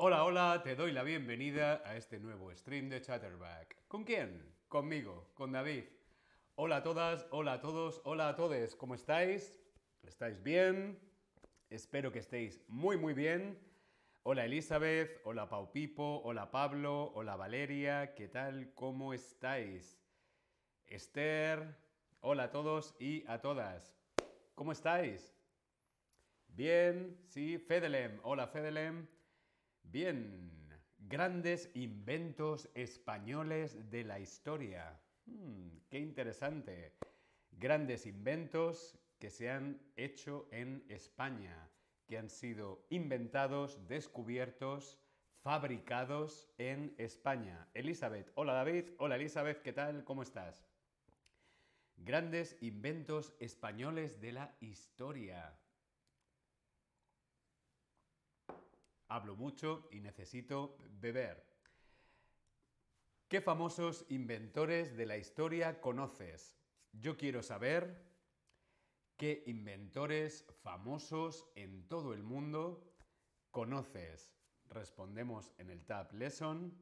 Hola, hola, te doy la bienvenida a este nuevo stream de Chatterback. ¿Con quién? Conmigo, con David. Hola a todas, hola a todos, hola a todos, ¿cómo estáis? ¿Estáis bien? Espero que estéis muy, muy bien. Hola Elizabeth, hola Pau Pipo, hola Pablo, hola Valeria, ¿qué tal? ¿Cómo estáis? Esther, hola a todos y a todas. ¿Cómo estáis? Bien, sí, Fedelem, hola Fedelem. Bien, grandes inventos españoles de la historia. Hmm, qué interesante. Grandes inventos que se han hecho en España, que han sido inventados, descubiertos, fabricados en España. Elizabeth, hola David, hola Elizabeth, ¿qué tal? ¿Cómo estás? Grandes inventos españoles de la historia. Hablo mucho y necesito beber. ¿Qué famosos inventores de la historia conoces? Yo quiero saber qué inventores famosos en todo el mundo conoces. Respondemos en el Tab Lesson.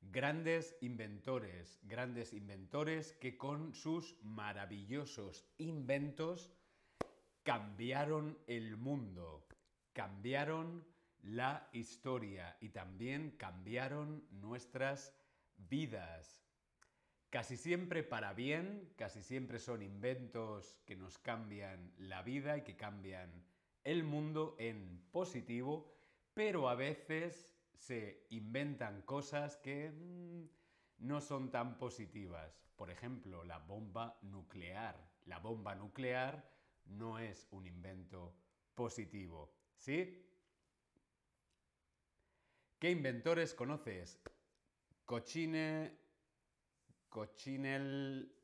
Grandes inventores, grandes inventores que con sus maravillosos inventos cambiaron el mundo, cambiaron la historia y también cambiaron nuestras vidas. Casi siempre para bien, casi siempre son inventos que nos cambian la vida y que cambian el mundo en positivo, pero a veces se inventan cosas que mm, no son tan positivas. Por ejemplo, la bomba nuclear. La bomba nuclear no es un invento positivo. ¿Sí? ¿Qué inventores conoces? Cochine, Cochinel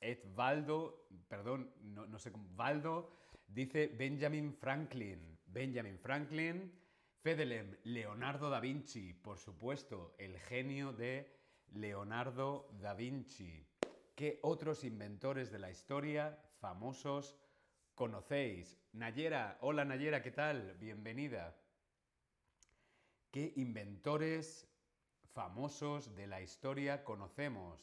et Valdo, perdón, no, sé cómo, Valdo, dice Benjamin Franklin. Benjamin Franklin, Fedelem, Leonardo da Vinci, por supuesto, el genio de Leonardo da Vinci. ¿Qué otros inventores de la historia famosos conocéis? Nayera, hola Nayera, ¿qué tal? Bienvenida. ¿Qué inventores famosos de la historia conocemos?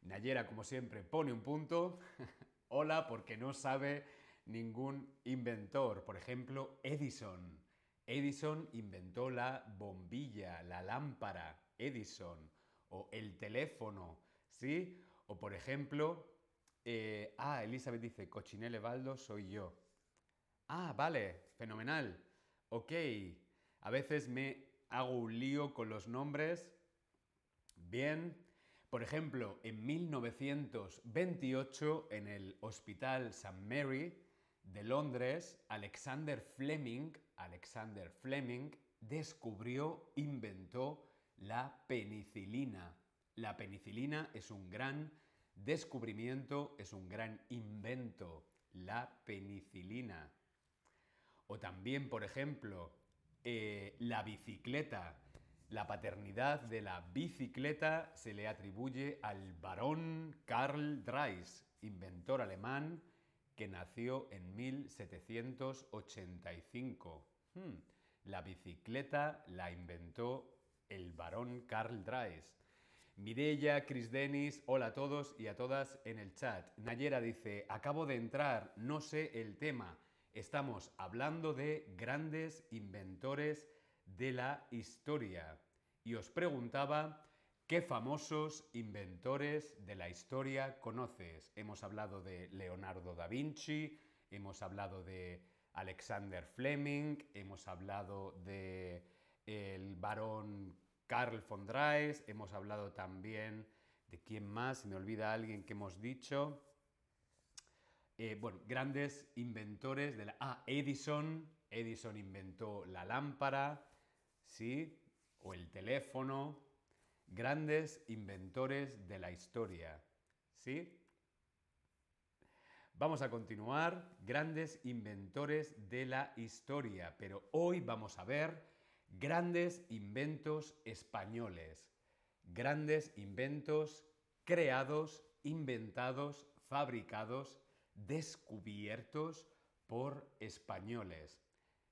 Nayera, como siempre, pone un punto. Hola, porque no sabe ningún inventor. Por ejemplo, Edison. Edison inventó la bombilla, la lámpara. Edison. O el teléfono. ¿Sí? O por ejemplo, eh, ah, Elizabeth dice, Cochinelle Baldo soy yo. Ah, vale, fenomenal. Ok, a veces me hago un lío con los nombres. Bien, por ejemplo, en 1928 en el Hospital St. Mary de Londres, Alexander Fleming, Alexander Fleming descubrió, inventó la penicilina. La penicilina es un gran descubrimiento, es un gran invento, la penicilina. O también, por ejemplo, eh, la bicicleta. La paternidad de la bicicleta se le atribuye al barón Karl Dreis, inventor alemán que nació en 1785. Hmm, la bicicleta la inventó el barón Karl Dreis. Mirella, Chris Dennis, hola a todos y a todas en el chat. Nayera dice, acabo de entrar, no sé el tema. Estamos hablando de grandes inventores de la historia. Y os preguntaba, ¿qué famosos inventores de la historia conoces? Hemos hablado de Leonardo da Vinci, hemos hablado de Alexander Fleming, hemos hablado de el barón Karl von Drais, hemos hablado también de quién más, me olvida alguien que hemos dicho. Eh, bueno, grandes inventores de la... Ah, Edison. Edison inventó la lámpara, ¿sí? O el teléfono. Grandes inventores de la historia, ¿sí? Vamos a continuar. Grandes inventores de la historia. Pero hoy vamos a ver grandes inventos españoles. Grandes inventos creados, inventados, fabricados descubiertos por españoles.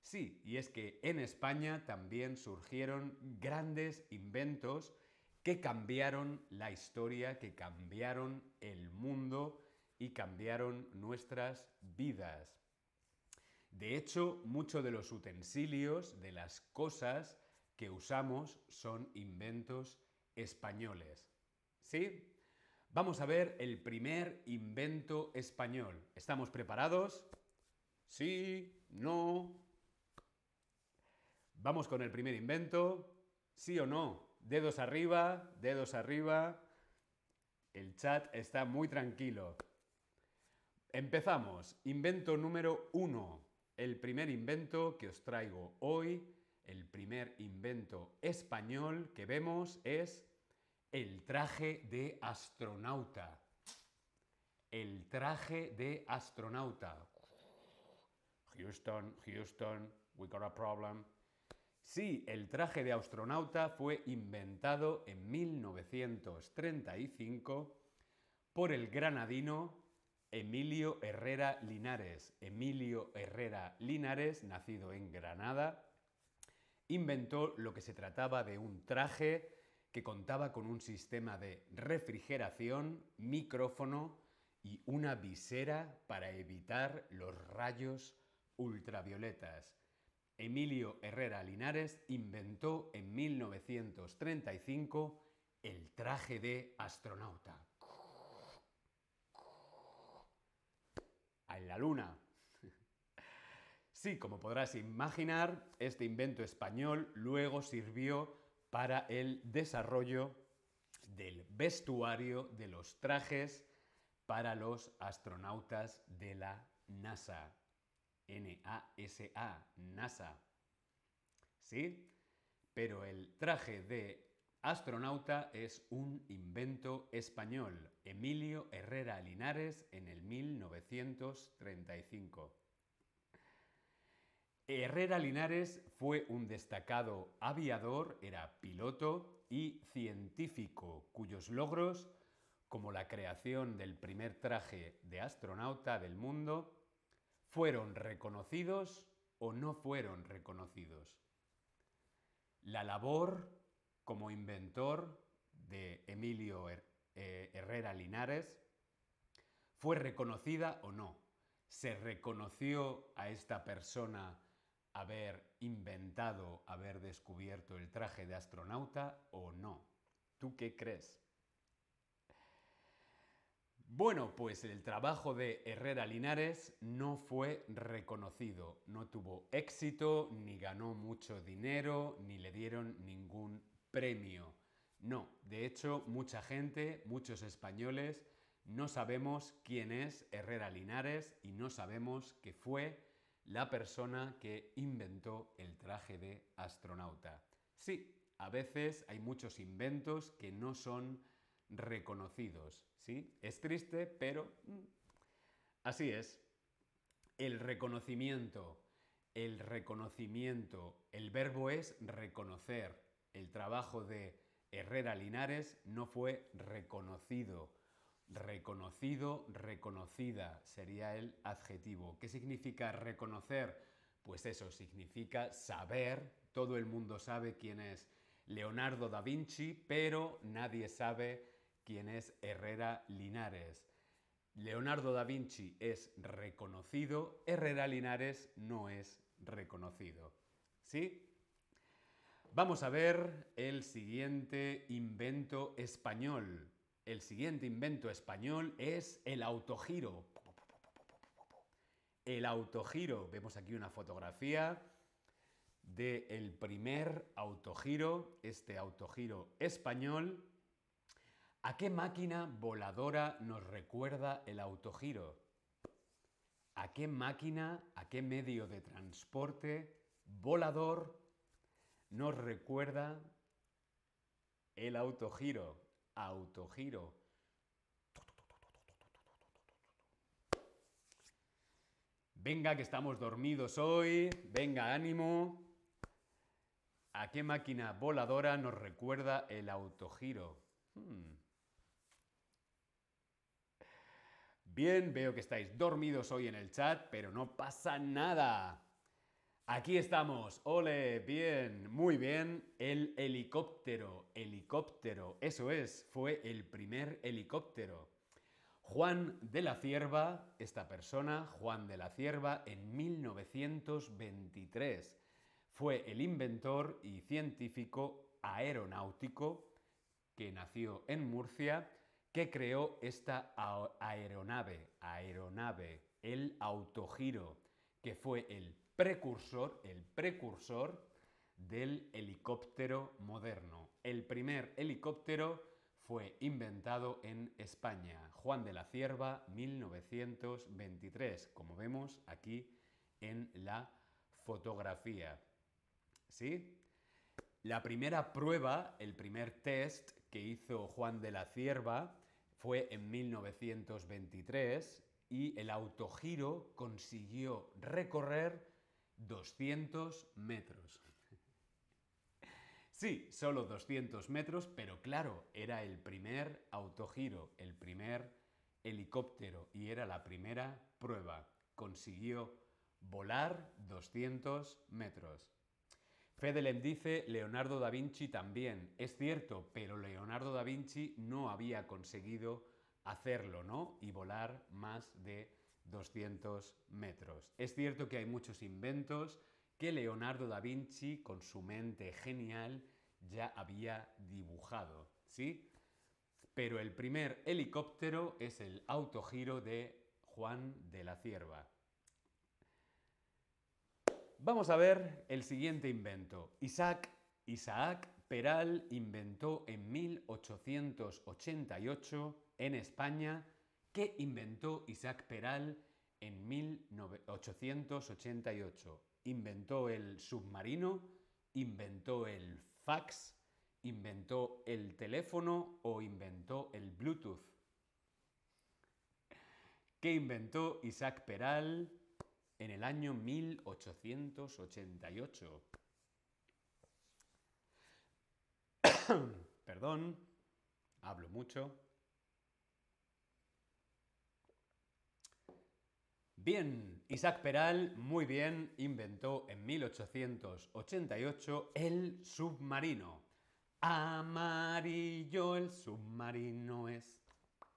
Sí, y es que en España también surgieron grandes inventos que cambiaron la historia, que cambiaron el mundo y cambiaron nuestras vidas. De hecho, muchos de los utensilios, de las cosas que usamos, son inventos españoles. ¿Sí? Vamos a ver el primer invento español. ¿Estamos preparados? Sí, no. Vamos con el primer invento. ¿Sí o no? Dedos arriba, dedos arriba. El chat está muy tranquilo. Empezamos. Invento número uno. El primer invento que os traigo hoy, el primer invento español que vemos es el traje de astronauta. El traje de astronauta. Houston, Houston, we got a problem. Sí, el traje de astronauta fue inventado en 1935 por el granadino Emilio Herrera Linares. Emilio Herrera Linares, nacido en Granada, inventó lo que se trataba de un traje que contaba con un sistema de refrigeración, micrófono y una visera para evitar los rayos ultravioletas. Emilio Herrera Linares inventó en 1935 el traje de astronauta. A la luna. Sí, como podrás imaginar, este invento español luego sirvió para el desarrollo del vestuario de los trajes para los astronautas de la NASA. N-A-S-A, NASA. ¿Sí? Pero el traje de astronauta es un invento español, Emilio Herrera Linares en el 1935. Herrera Linares fue un destacado aviador, era piloto y científico, cuyos logros, como la creación del primer traje de astronauta del mundo, fueron reconocidos o no fueron reconocidos. La labor como inventor de Emilio eh, Herrera Linares fue reconocida o no. Se reconoció a esta persona haber inventado, haber descubierto el traje de astronauta o no. ¿Tú qué crees? Bueno, pues el trabajo de Herrera Linares no fue reconocido, no tuvo éxito, ni ganó mucho dinero, ni le dieron ningún premio. No, de hecho, mucha gente, muchos españoles, no sabemos quién es Herrera Linares y no sabemos que fue la persona que inventó el traje de astronauta. Sí, a veces hay muchos inventos que no son reconocidos, ¿sí? Es triste, pero mm, así es. El reconocimiento, el reconocimiento, el verbo es reconocer. El trabajo de Herrera Linares no fue reconocido. Reconocido, reconocida sería el adjetivo. ¿Qué significa reconocer? Pues eso significa saber, todo el mundo sabe quién es Leonardo da Vinci, pero nadie sabe quién es Herrera Linares. Leonardo da Vinci es reconocido, Herrera Linares no es reconocido. ¿Sí? Vamos a ver el siguiente invento español. El siguiente invento español es el autogiro. El autogiro. Vemos aquí una fotografía del primer autogiro, este autogiro español. ¿A qué máquina voladora nos recuerda el autogiro? ¿A qué máquina, a qué medio de transporte volador nos recuerda el autogiro? Autogiro. Venga, que estamos dormidos hoy. Venga, ánimo. ¿A qué máquina voladora nos recuerda el autogiro? Hmm. Bien, veo que estáis dormidos hoy en el chat, pero no pasa nada. Aquí estamos, ole, bien, muy bien. El helicóptero, helicóptero, eso es, fue el primer helicóptero. Juan de la Cierva, esta persona, Juan de la Cierva, en 1923, fue el inventor y científico aeronáutico que nació en Murcia, que creó esta aeronave, aeronave, el autogiro, que fue el precursor, el precursor del helicóptero moderno. El primer helicóptero fue inventado en España. Juan de la Cierva, 1923, como vemos aquí en la fotografía. ¿Sí? La primera prueba, el primer test que hizo Juan de la Cierva fue en 1923 y el autogiro consiguió recorrer 200 metros. Sí, solo 200 metros, pero claro, era el primer autogiro, el primer helicóptero y era la primera prueba. Consiguió volar 200 metros. Fedelem dice, Leonardo da Vinci también. Es cierto, pero Leonardo da Vinci no había conseguido hacerlo, ¿no? Y volar más de 200 metros. Es cierto que hay muchos inventos que Leonardo da Vinci, con su mente genial, ya había dibujado, ¿sí? Pero el primer helicóptero es el autogiro de Juan de la Cierva. Vamos a ver el siguiente invento. Isaac, Isaac Peral inventó en 1888 en España ¿Qué inventó Isaac Peral en 1888? ¿Inventó el submarino? ¿Inventó el fax? ¿Inventó el teléfono o inventó el Bluetooth? ¿Qué inventó Isaac Peral en el año 1888? Perdón, hablo mucho. Bien, Isaac Peral, muy bien, inventó en 1888 el submarino. Amarillo el submarino es,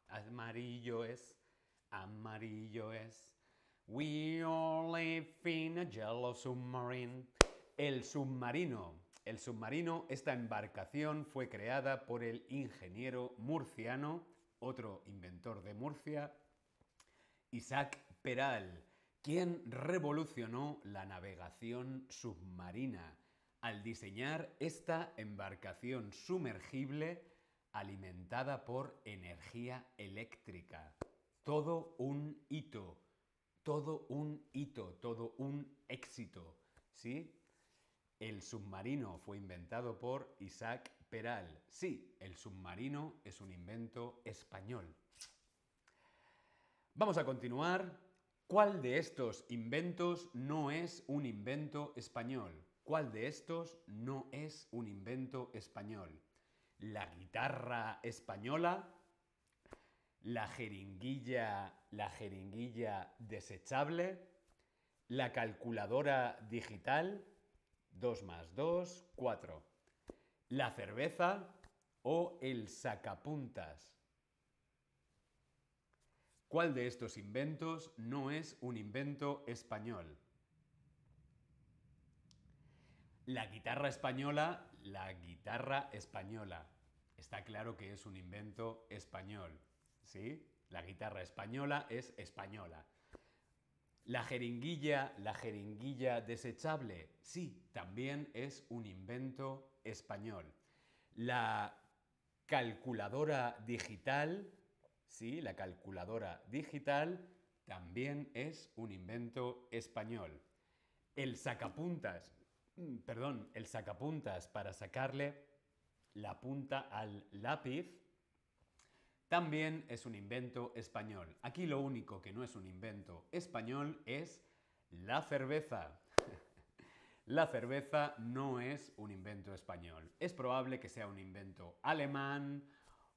amarillo es, amarillo es. We all live in a yellow submarine. El submarino. El submarino, esta embarcación fue creada por el ingeniero murciano, otro inventor de Murcia, Isaac Peral, quien revolucionó la navegación submarina al diseñar esta embarcación sumergible alimentada por energía eléctrica. Todo un hito, todo un hito, todo un éxito, ¿sí? El submarino fue inventado por Isaac Peral. Sí, el submarino es un invento español. Vamos a continuar ¿Cuál de estos inventos no es un invento español? ¿Cuál de estos no es un invento español? ¿La guitarra española? ¿La jeringuilla, la jeringuilla desechable? ¿La calculadora digital? 2 más 2, 4. ¿La cerveza o el sacapuntas? ¿Cuál de estos inventos no es un invento español? La guitarra española, la guitarra española. Está claro que es un invento español, ¿sí? La guitarra española es española. La jeringuilla, la jeringuilla desechable, sí, también es un invento español. La calculadora digital, Sí, la calculadora digital también es un invento español. El sacapuntas, mm, perdón, el sacapuntas para sacarle la punta al lápiz también es un invento español. Aquí lo único que no es un invento español es la cerveza. la cerveza no es un invento español. Es probable que sea un invento alemán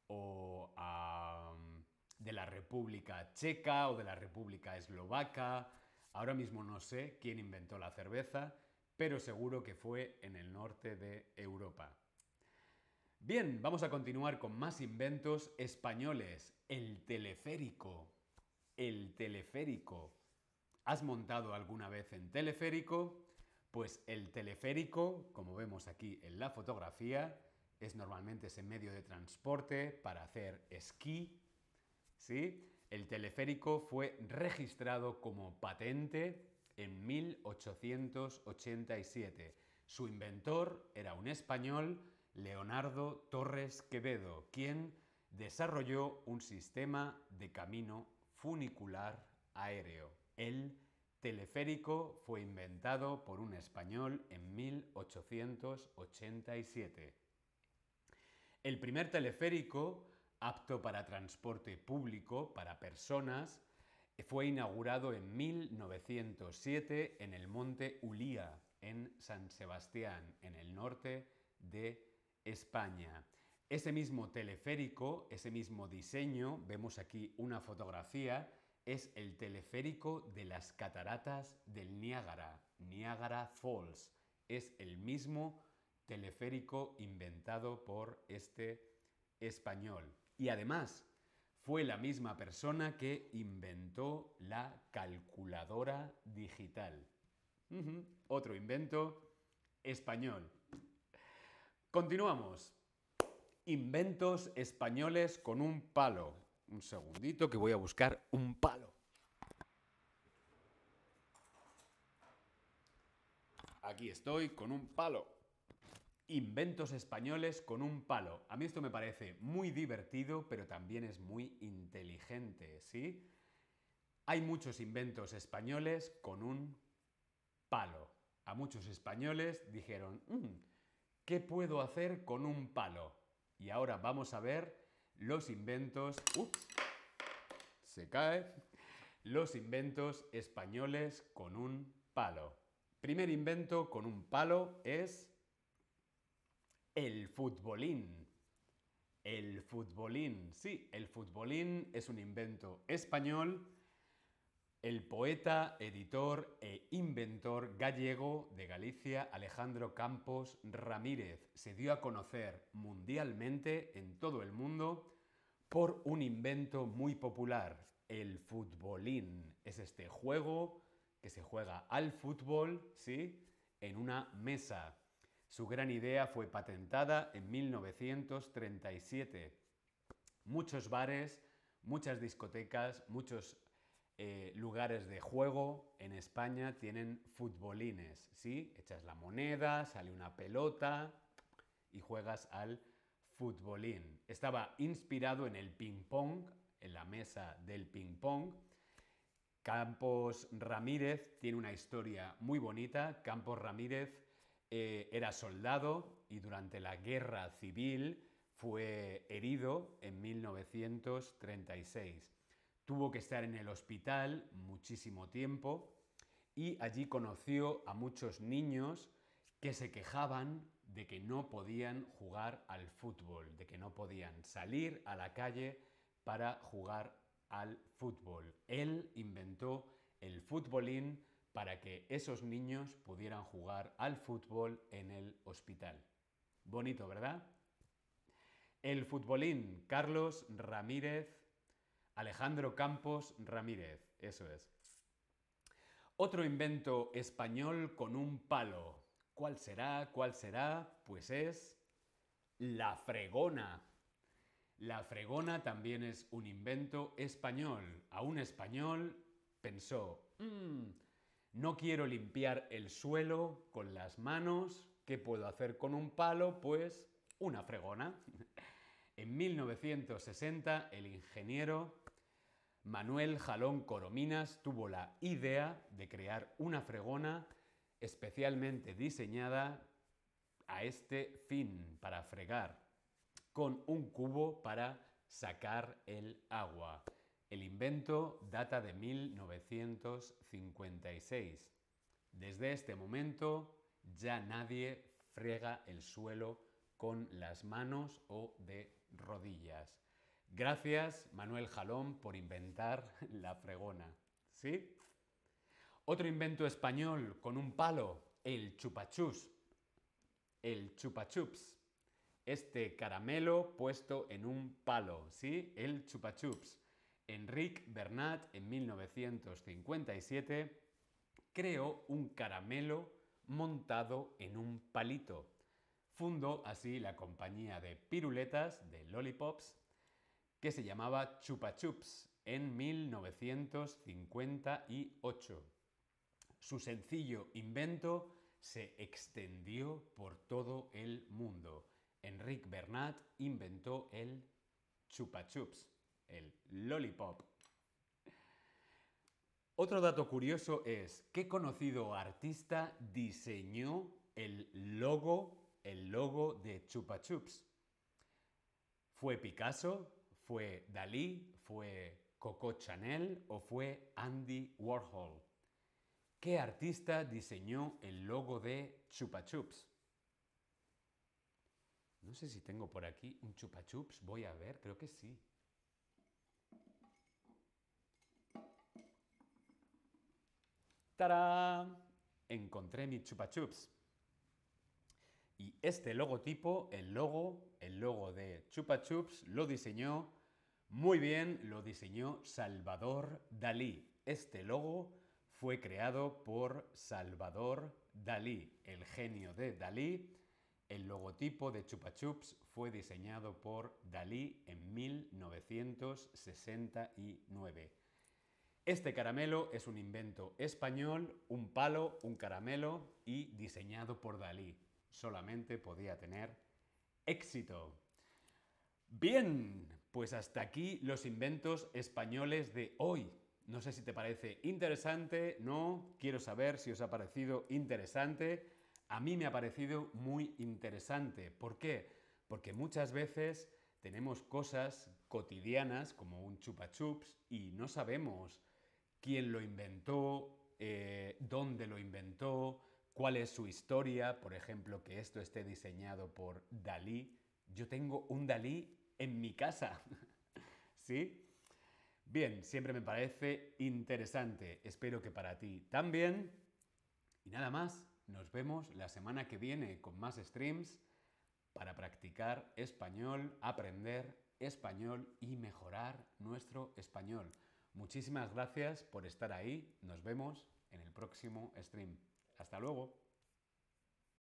o de la República Checa o de la República Eslovaca. Ahora mismo no sé quién inventó la cerveza, pero seguro que fue en el norte de Europa. Bien, vamos a continuar con más inventos españoles. El teleférico. El teleférico. ¿Has montado alguna vez en teleférico? Pues el teleférico, como vemos aquí en la fotografía, es normalmente ese medio de transporte para hacer esquí. ¿Sí? El teleférico fue registrado como patente en 1887. Su inventor era un español, Leonardo Torres Quevedo, quien desarrolló un sistema de camino funicular aéreo. El teleférico fue inventado por un español en 1887. El primer teleférico apto para transporte público para personas fue inaugurado en 1907 en el monte Ulía, en San Sebastián, en el norte de España. Ese mismo teleférico, ese mismo diseño, vemos aquí una fotografía, es el teleférico de las cataratas del Niágara, Niagara Falls. Es el mismo teleférico inventado por este español. Y además, fue la misma persona que inventó la calculadora digital. Otro invento español. Continuamos. Inventos españoles con un palo. Un segundito que voy a buscar un palo. Aquí estoy con un palo. Inventos españoles con un palo. A mí esto me parece muy divertido, pero también es muy inteligente, ¿sí? Hay muchos inventos españoles con un palo. A muchos españoles dijeron, mm, ¿qué puedo hacer con un palo? Y ahora vamos a ver los inventos... Se cae. Los inventos españoles con un palo. Primer invento con un palo es el futbolín. El futbolín, sí, el futbolín es un invento español. El poeta, editor e inventor gallego de Galicia, Alejandro Campos Ramírez, se dio a conocer mundialmente en todo el mundo por un invento muy popular, el futbolín. Es este juego que se juega al fútbol, ¿sí? En una mesa. Su gran idea fue patentada en 1937. Muchos bares, muchas discotecas, muchos eh, lugares de juego en España tienen futbolines, ¿sí? Echas la moneda, sale una pelota y juegas al futbolín. Estaba inspirado en el ping-pong, en la mesa del ping-pong. Campos Ramírez tiene una historia muy bonita. Campos Ramírez eh, era soldado y durante la guerra civil fue herido en 1936. Tuvo que estar en el hospital muchísimo tiempo y allí conoció a muchos niños que se quejaban de que no podían jugar al fútbol, de que no podían salir a la calle para jugar al fútbol. Él inventó el futbolín para que esos niños pudieran jugar al fútbol en el hospital. Bonito, ¿verdad? El futbolín Carlos Ramírez, Alejandro Campos Ramírez, eso es. Otro invento español con un palo. ¿Cuál será? ¿Cuál será? Pues es la fregona. La fregona también es un invento español. A un español pensó, mmm, no quiero limpiar el suelo con las manos. ¿Qué puedo hacer con un palo? Pues una fregona. En 1960, el ingeniero Manuel Jalón Corominas tuvo la idea de crear una fregona especialmente diseñada a este fin, para fregar, con un cubo para sacar el agua. El invento data de 1956. Desde este momento ya nadie frega el suelo con las manos o de rodillas. Gracias, Manuel Jalón, por inventar la fregona. ¿Sí? Otro invento español con un palo, el chupachus, el chupachups. Este caramelo puesto en un palo, ¿sí? El chupachups. Enrique Bernat en 1957 creó un caramelo montado en un palito. Fundó así la compañía de piruletas, de lollipops, que se llamaba Chupa Chups en 1958. Su sencillo invento se extendió por todo el mundo. Enrique Bernat inventó el Chupa Chups, el lollipop. Otro dato curioso es, ¿qué conocido artista diseñó el logo, el logo de Chupa Chups? ¿Fue Picasso? ¿Fue Dalí? ¿Fue Coco Chanel? ¿O fue Andy Warhol? ¿Qué artista diseñó el logo de Chupa Chups? No sé si tengo por aquí un Chupa Chups. Voy a ver, creo que sí. ¡Tarán! Encontré mi Chupa Chups. Y este logotipo, el logo, el logo de Chupa Chups, lo diseñó muy bien, lo diseñó Salvador Dalí. Este logo fue creado por Salvador Dalí, el genio de Dalí. El logotipo de Chupa Chups fue diseñado por Dalí en 1969. Este caramelo es un invento español, un palo, un caramelo y diseñado por Dalí. Solamente podía tener éxito. Bien, pues hasta aquí los inventos españoles de hoy. No sé si te parece interesante, no, quiero saber si os ha parecido interesante. A mí me ha parecido muy interesante. ¿Por qué? Porque muchas veces tenemos cosas cotidianas como un chupa chups y no sabemos quién lo inventó, eh, dónde lo inventó, cuál es su historia, por ejemplo, que esto esté diseñado por Dalí. Yo tengo un Dalí en mi casa, ¿sí? Bien, siempre me parece interesante. Espero que para ti también. Y nada más, nos vemos la semana que viene con más streams para practicar español, aprender español y mejorar nuestro español. Muchísimas gracias por estar ahí. Nos vemos en el próximo stream. Hasta luego.